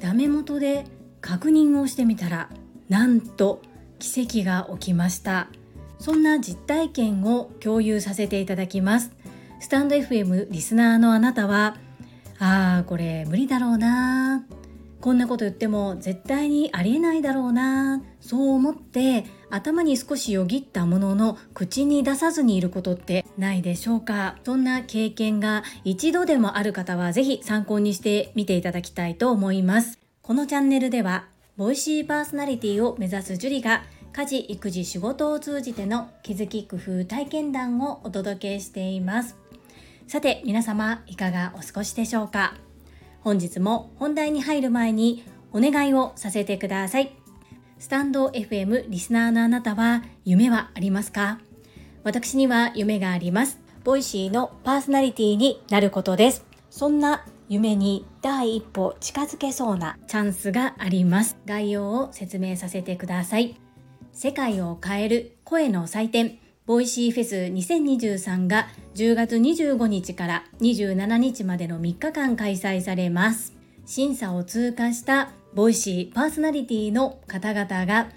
ダメ元で確認をしてみたらなんと奇跡が起きました。そんな実体験を共有させていただきます。スタンド FM リスナーのあなたはああこれ無理だろうな。こんなこと言っても絶対にありえないだろうな。そう思って頭に少しよぎったものの口に出さずにいることってないでしょうか？そんな経験が一度でもある方は是非参考にしてみていただきたいと思います。このチャンネルではボイシーパーソナリティを目指す樹が家事育児仕事を通じての気づき工夫体験談をお届けしています。さて皆様いかがお過ごしでしょうか？本日も本題に入る前にお願いをさせてください。スタンド FM リスナーのあなたは夢はありますか？私には夢があります。ボイシーのパーソナリティになることです。そんな夢に第一歩近づけそうなチャンスがあります。概要を説明させてください。世界を変える声の祭典。ボイシーフェス2023が10月25日から27日までの3日間開催されます。審査を通過したボイシーパーソナリティの方々が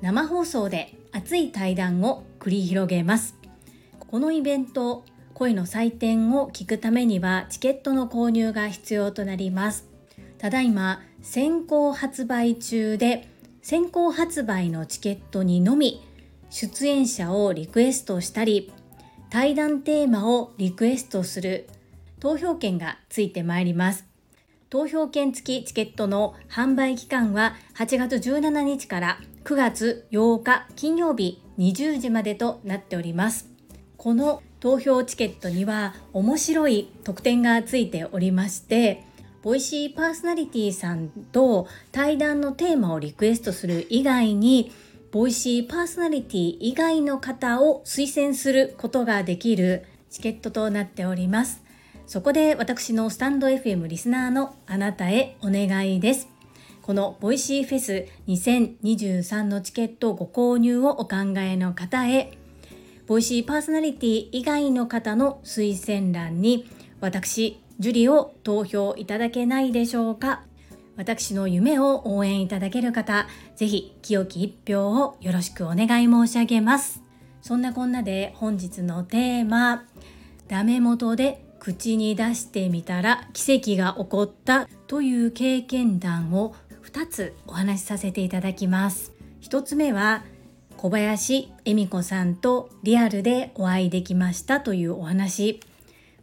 生放送で熱い対談を繰り広げます。このイベント、声の祭典を聞くためにはチケットの購入が必要となります。ただいま先行発売中で先行発売のチケットにのみ出演者をリクエストしたり対談テーマをリクエストする投票権がついてまいります投票権付きチケットの販売期間は8月17日から9月8日金曜日20時までとなっておりますこの投票チケットには面白い特典がついておりまして Voicy パーソナリティさんと対談のテーマをリクエストする以外に Voicy パーソナリティ以外の方を推薦することができるチケットとなっております。そこで私のスタンド FM リスナーのあなたへお願いです。この Voicy フェス2023のチケットご購入をお考えの方へ、 Voicy パーソナリティ以外の方の推薦欄に私、ジュリを投票いただけないでしょうか私の夢を応援いただける方、ぜひ清き一票をよろしくお願い申し上げます。そんなこんなで本日のテーマ、ダメ元で口に出してみたら奇跡が起こったという経験談を2つお話しさせていただきます。1つ目は小林恵美子さんとリアルでお会いできましたというお話。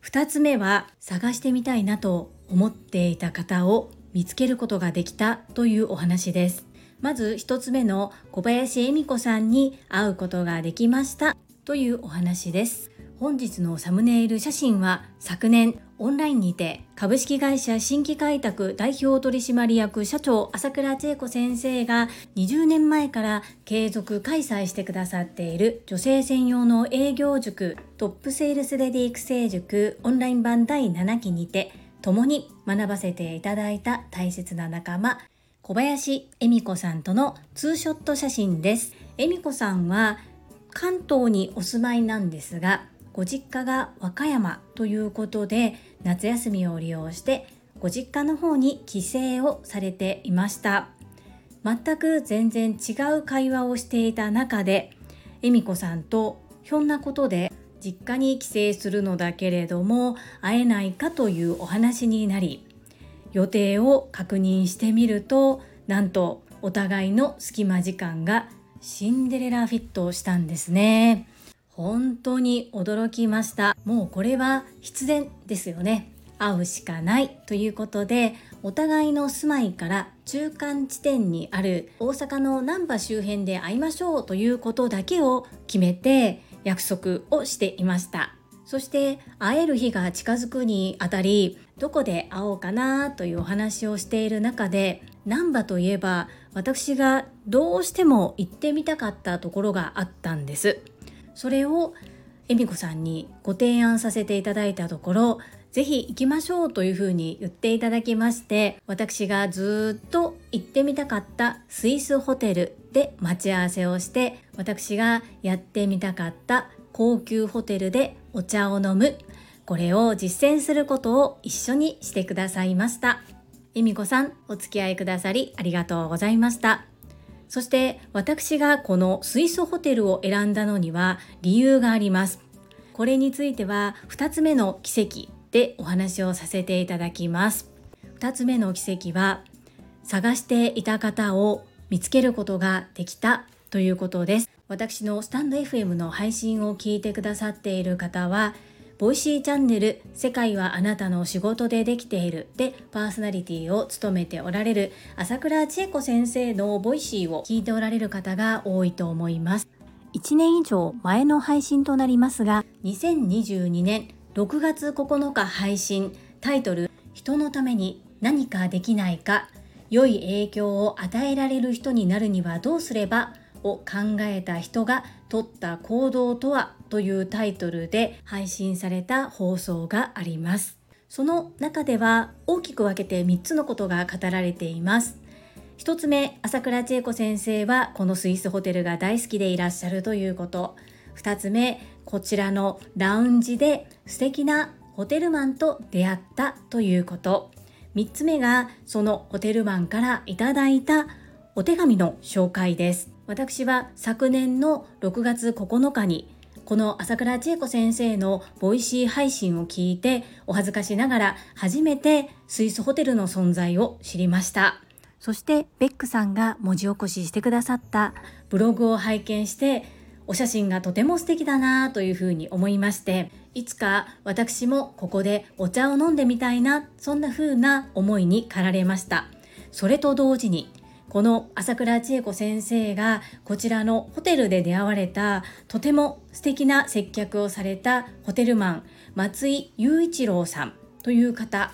2つ目は探してみたいなと思っていた方を見つけることができたというお話です。まず一つ目の小林恵美子さんに会うことができましたというお話です。本日のサムネイル写真は昨年オンラインにて株式会社新規開拓代表取締役社長朝倉千恵子先生が20年前から継続開催してくださっている女性専用の営業塾トップセールスレディ育成塾オンライン版第7期にて共に学ばせていただいた大切な仲間小林恵美子さんとのツーショット写真です。恵美子さんは関東にお住まいなんですがご実家が和歌山ということで夏休みを利用してご実家の方に帰省をされていました。全く全然違う会話をしていた中で恵美子さんとひょんなことで実家に帰省するのだけれども会えないかというお話になり予定を確認してみるとなんとお互いの隙間時間がシンデレラフィットしたんですね。本当に驚きました。もうこれは必然ですよね。会うしかないということでお互いの住まいから中間地点にある大阪の難波周辺で会いましょうということだけを決めて約束をしていました。そして会える日が近づくにあたりどこで会おうかなというお話をしている中で難波といえば私がどうしても行ってみたかったところがあったんです。それを恵美子さんにご提案させていただいたところぜひ行きましょうというふうに言っていただきまして私がずっと行ってみたかったスイスホテルで待ち合わせをして私がやってみたかった高級ホテルでお茶を飲む。これを実践することを一緒にしてくださいました。恵美子さんお付き合いくださりありがとうございました。そして私がこのスイスホテルを選んだのには理由があります。これについては2つ目の奇跡でお話をさせていただきます。2つ目の奇跡は探していた方を見つけることができたということです。私のスタンド FM の配信を聞いてくださっている方は Voicy チャンネル世界はあなたの仕事でできているでパーソナリティを務めておられる朝倉千恵子先生の Voicy を聞いておられる方が多いと思います。1年以上前の配信となりますが2022年6月9日配信タイトル人のために何かできないか良い影響を与えられる人になるにはどうすればを考えた人が取った行動とはというタイトルで配信された放送があります。その中では大きく分けて3つのことが語られています。1つ目、朝倉千恵子先生はこのスイスホテルが大好きでいらっしゃるということ。2つ目、こちらのラウンジで素敵なホテルマンと出会ったということ。3つ目がそのホテルマンからいただいたお手紙の紹介です。私は昨年の6月9日にこの朝倉千恵子先生の Voicy 配信を聞いてお恥ずかしながら初めてスイスホテルの存在を知りました。そしてベックさんが文字起こししてくださった。ブログを拝見してお写真がとても素敵だなというふうに思いましていつか私もここでお茶を飲んでみたいなそんな風な思いに駆られました。それと同時にこの朝倉千恵子先生がこちらのホテルで出会われたとても素敵な接客をされたホテルマン松井雄一郎さんという方。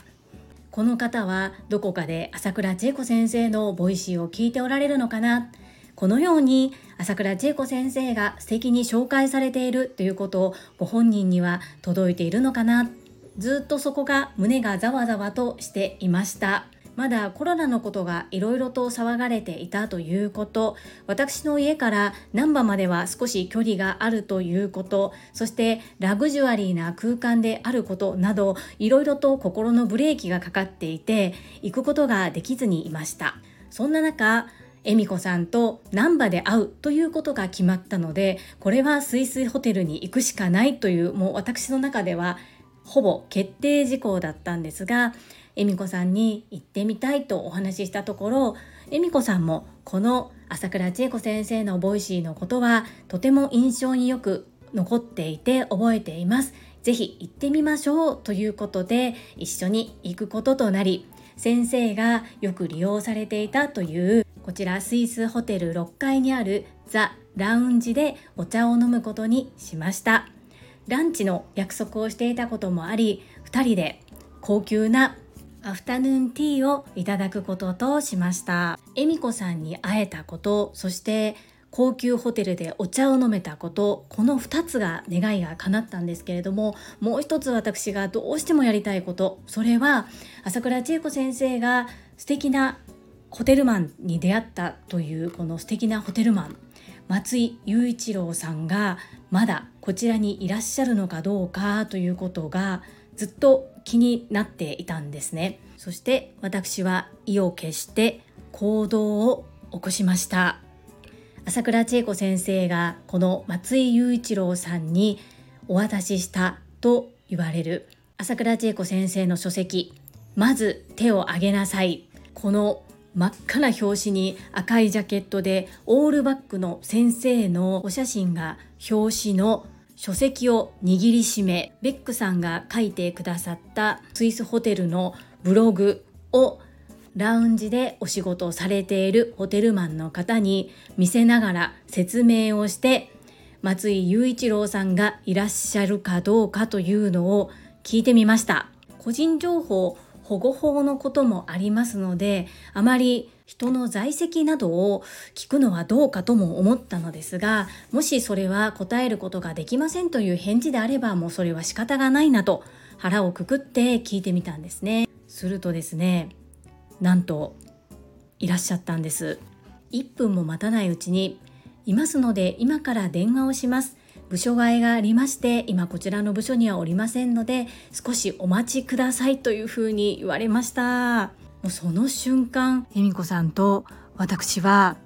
この方はどこかで朝倉千恵子先生の Voicy を聞いておられるのかな？このように朝倉千恵子先生が素敵に紹介されているということをご本人には届いているのかな？ずっとそこが胸がざわざわとしていました。まだコロナのことがいろいろと騒がれていたということ。私の家から難波までは少し距離があるということ。そしてラグジュアリーな空間であることなどいろいろと心のブレーキがかかっていて行くことができずにいました。そんな中恵美子さんと難波で会うということが決まったのでこれはスイスホテルに行くしかないというもう私の中ではほぼ決定事項だったんですが恵美子さんに行ってみたいとお話ししたところ恵美子さんもこの朝倉千恵子先生の Voicy のことはとても印象によく残っていて覚えています。ぜひ行ってみましょうということで一緒に行くこととなり先生がよく利用されていたというこちらスイスホテル6階にあるザ・ラウンジでお茶を飲むことにしましたランチの約束をしていたこともあり2人で高級なアフタヌーンティーをいただくこととしました。恵美子さんに会えたことそして高級ホテルでお茶を飲めたことこの2つが願いが叶ったんですけれどももう一つ私がどうしてもやりたいことそれは朝倉千恵子先生が素敵なホテルマンに出会ったというこの素敵なホテルマン松井雄一郎さんがまだこちらにいらっしゃるのかどうかということがずっと気になっていたんですね。そして私は意を決して行動を起こしました。朝倉千恵子先生がこの松井雄一郎さんにお渡ししたと言われる。朝倉千恵子先生の書籍まず手を挙げなさい。この真っ赤な表紙に赤いジャケットでオールバックの先生のお写真が表紙の書籍を握りしめベックさんが書いてくださったスイスホテルのブログをラウンジでお仕事をされているホテルマンの方に見せながら説明をして松井雄一郎さんがいらっしゃるかどうかというのを聞いてみました。個人情報保護法のこともありますのであまり人の在籍などを聞くのはどうかとも思ったのですがもしそれは答えることができませんという返事であればもうそれは仕方がないなと腹をくくって聞いてみたんですね。するとですねなんといらっしゃったんです。1分も待たないうちにいますので今から電話をします。部署替えがありまして今こちらの部署にはおりませんので少しお待ちくださいというふうに言われました。もうその瞬間恵美子さんと私は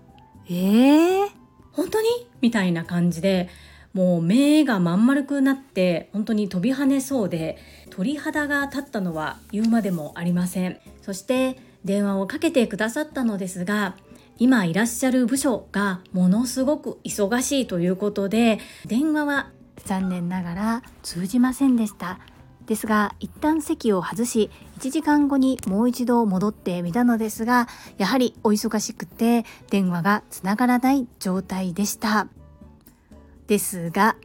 えー、本当に？みたいな感じでもう目がまん丸くなって本当に飛び跳ねそうで鳥肌が立ったのは言うまでもありません。そして電話をかけてくださったのですが今いらっしゃる部署がものすごく忙しいということで電話は残念ながら通じませんでした。ですが一旦席を外し1時間後にもう一度戻ってみたのですがやはりお忙しくて電話がつながらない状態でした。ですが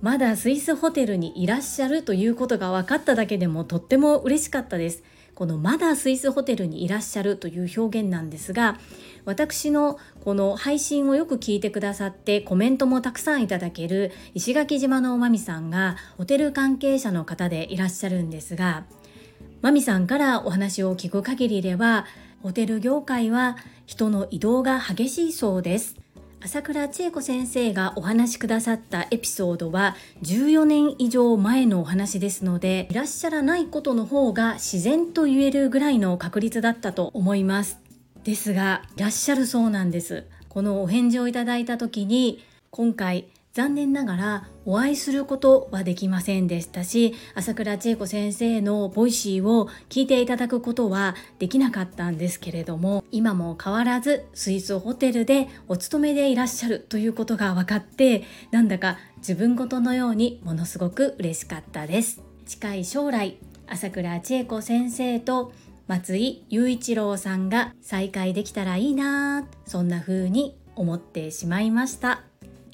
まだスイスホテルにいらっしゃるということが分かっただけでもとっても嬉しかったです。このまだスイスホテルにいらっしゃるという表現なんですが私のこの配信をよく聞いてくださってコメントもたくさんいただける石垣島のまみさんがホテル関係者の方でいらっしゃるんですがまみさんからお話を聞く限りではホテル業界は人の移動が激しいそうです。朝倉千恵子先生がお話しくださったエピソードは14年以上前のお話ですのでいらっしゃらないことの方が自然と言えるぐらいの確率だったと思います。ですがいらっしゃるそうなんです。このお返事をいただいた時に今回残念ながらお会いすることはできませんでしたし朝倉千恵子先生の Voicy を聞いていただくことはできなかったんですけれども今も変わらずスイスホテルでお勤めでいらっしゃるということが分かってなんだか自分事のようにものすごく嬉しかったです。近い将来朝倉千恵子先生と松井雄一郎さんが再会できたらいいなそんな風に思ってしまいました。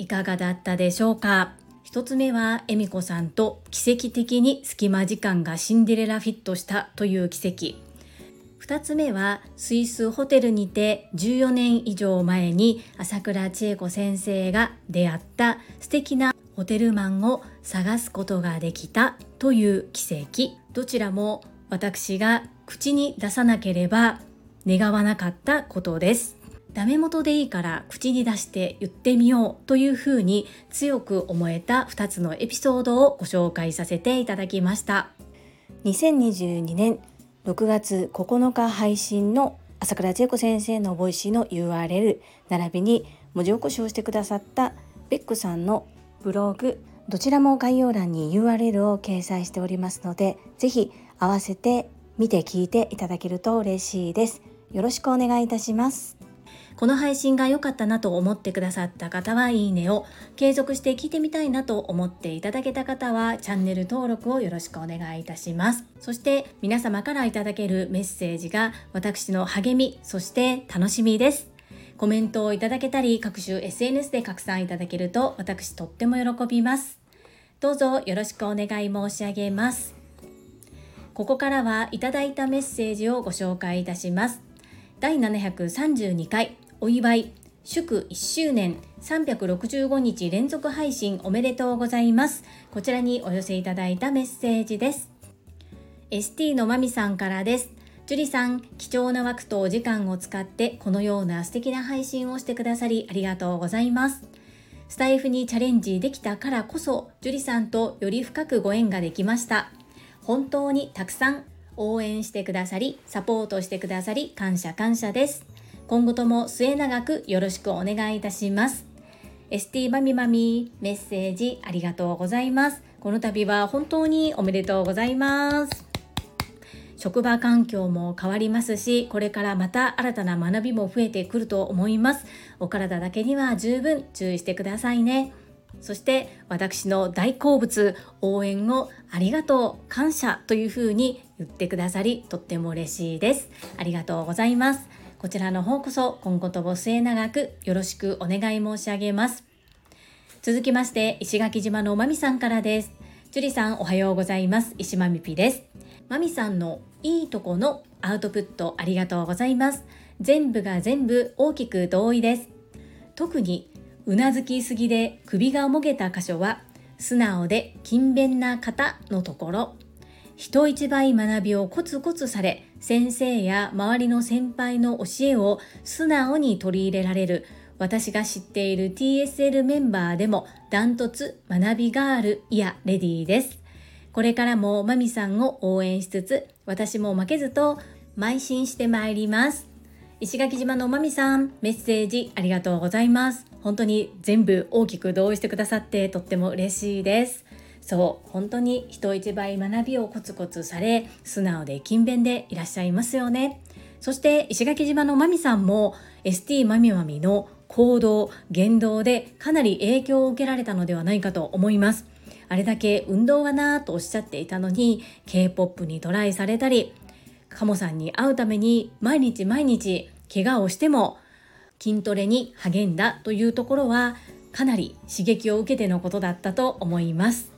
いかがだったでしょうか？一つ目は恵美子さんと奇跡的に隙間時間がシンデレラフィットしたという奇跡。2つ目はスイスホテルにて14年以上前に朝倉千恵子先生が出会った素敵なホテルマンを探すことができたという奇跡。どちらも私が口に出さなければ願わなかったことです。ダメ元でいいから口に出して言ってみようというふうに強く思えた2つのエピソードをご紹介させていただきました。2022年6月9日配信の朝倉千恵子先生の Voicy の URL 並びに文字起こしをしてくださったベックさんのブログどちらも概要欄に URL を掲載しておりますのでぜひ合わせて見て聞いていただけると嬉しいです。よろしくお願いいたします。この配信が良かったなと思ってくださった方はいいねを、継続して聞いてみたいなと思っていただけた方はチャンネル登録をよろしくお願いいたします。そして皆様からいただけるメッセージが私の励み、そして楽しみです。コメントをいただけたり、各種 SNS で拡散いただけると私とっても喜びます。どうぞよろしくお願い申し上げます。ここからはいただいたメッセージをご紹介いたします。第732回お祝い祝1周年365日連続配信おめでとうございます。こちらにお寄せいただいたメッセージです。ST のまみさんからです。樹里さん、貴重な枠とお時間を使ってこのような素敵な配信をしてくださりありがとうございます。スタイフにチャレンジできたからこそ、樹里さんとより深くご縁ができました。本当にたくさん応援してくださり、サポートしてくださり、感謝感謝です。今後とも末永くよろしくお願いいたします。ST マミマミメッセージありがとうございます。この度は本当におめでとうございます。職場環境も変わりますし、これからまた新たな学びも増えてくると思います。お体だけには十分注意してくださいね。そして私の大好物応援をありがとう感謝というふうに言ってくださりとっても嬉しいですありがとうございますこちらの方こそ今後とも末永くよろしくお願い申し上げます。続きまして、石垣島のまみさんからです。樹里さんおはようございます。石まみぴです。まみさんのいいとこのアウトプットありがとうございます。全部が全部大きく同意です。特にうなずきすぎで首がもげた箇所は素直で勤勉な方のところ人一倍学びをコツコツされ先生や周りの先輩の教えを素直に取り入れられる私が知っている TSL メンバーでもダントツ学びガールいやレディーです。これからもマミさんを応援しつつ私も負けずと邁進してまいります。石垣島のまみさん、メッセージありがとうございます。本当に全部大きく同意してくださってとっても嬉しいです。そう本当に人一倍学びをコツコツされ素直で勤勉でいらっしゃいますよね。そして石垣島のまみさんも ST まみまみの行動言動でかなり影響を受けられたのではないかと思います。あれだけ運動はなぁとおっしゃっていたのに K-POP にトライされたりカモさんに会うために毎日毎日怪我をしても筋トレに励んだというところはかなり刺激を受けてのことだったと思います。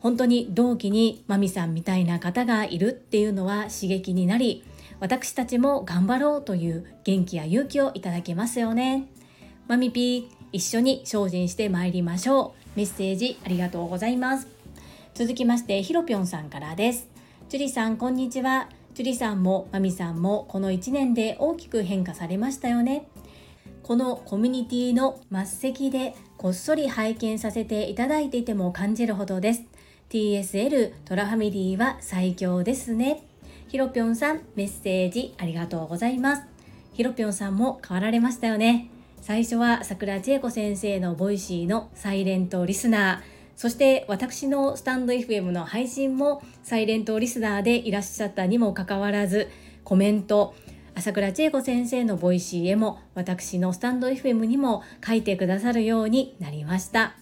本当に同期にマミさんみたいな方がいるっていうのは刺激になり私たちも頑張ろうという元気や勇気をいただけますよね。マミピー一緒に精進してまいりましょう。メッセージありがとうございます。続きましてひろぴょんさんからです。ジュリさんこんにちは。ジュリさんもマミさんもこの1年で大きく変化されましたよね。このコミュニティの末席でこっそり拝見させていただいていても感じるほどです。TSL トラファミリーは最強ですね。ひろぴょんさん、メッセージありがとうございます。ひろぴょんさんも変わられましたよね。最初は朝倉千恵子先生の Voicy のサイレントリスナー、そして私のスタンド FM の配信もサイレントリスナーでいらっしゃったにもかかわらず、コメント、朝倉千恵子先生の Voicy へも私のスタンド FM にも書いてくださるようになりました。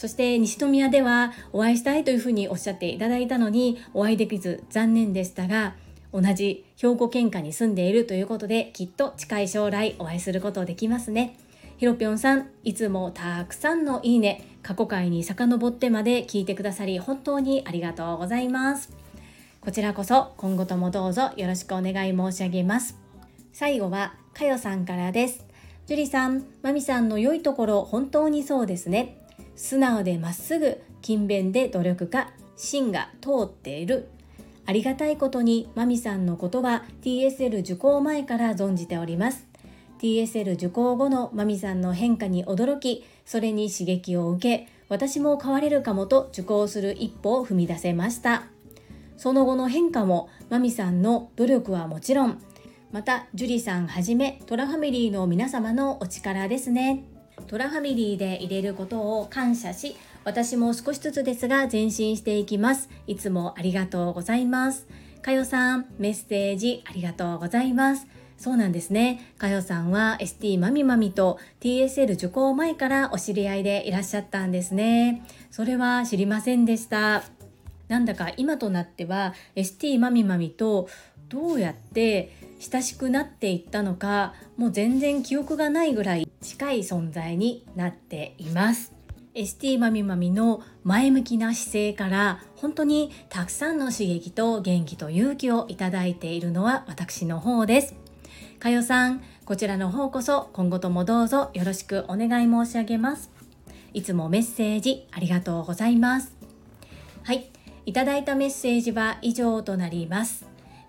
そして西宮ではお会いしたいというふうにおっしゃっていただいたのにお会いできず残念でしたが同じ兵庫県下に住んでいるということできっと近い将来お会いすることできますね。ひろぴょんさん、いつもたくさんのいいね、過去回に遡ってまで聞いてくださり本当にありがとうございます。こちらこそ今後ともどうぞよろしくお願い申し上げます。最後はかよさんからです。樹里さん、まみさんの良いところ本当にそうですね。素直でまっすぐ勤勉で努力家芯が通っている。ありがたいことにマミさんのことは TSL 受講前から存じております。TSL 受講後のマミさんの変化に驚きそれに刺激を受け私も変われるかもと受講する一歩を踏み出せました。その後の変化もマミさんの努力はもちろんまた樹里さんはじめトラファミリーの皆様のお力ですね。トラファミリーで入れることを感謝し私も少しずつですが前進していきますいつもありがとうございますかよさんメッセージありがとうございますそうなんですね。かよさんは ST まみまみと TSL 受講前からお知り合いでいらっしゃったんですね。それは知りませんでした。なんだか今となっては ST まみまみとどうやって親しくなっていったのかもう全然記憶がないぐらい近い存在になっています。ST まみまみの前向きな姿勢から本当にたくさんの刺激と元気と勇気をいただいているのは私の方です。かよさんこちらの方こそ今後ともどうぞよろしくお願い申し上げます。いつもメッセージありがとうございます。はいいただいたメッセージは以上となります。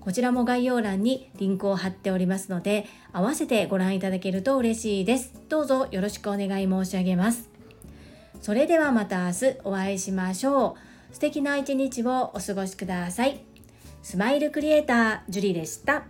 こちらも概要欄にリンクを貼っておりますので、合わせてご覧いただけると嬉しいです。どうぞよろしくお願い申し上げます。それではまた明日お会いしましょう。素敵な一日をお過ごしください。スマイルクリエイター、ジュリでした。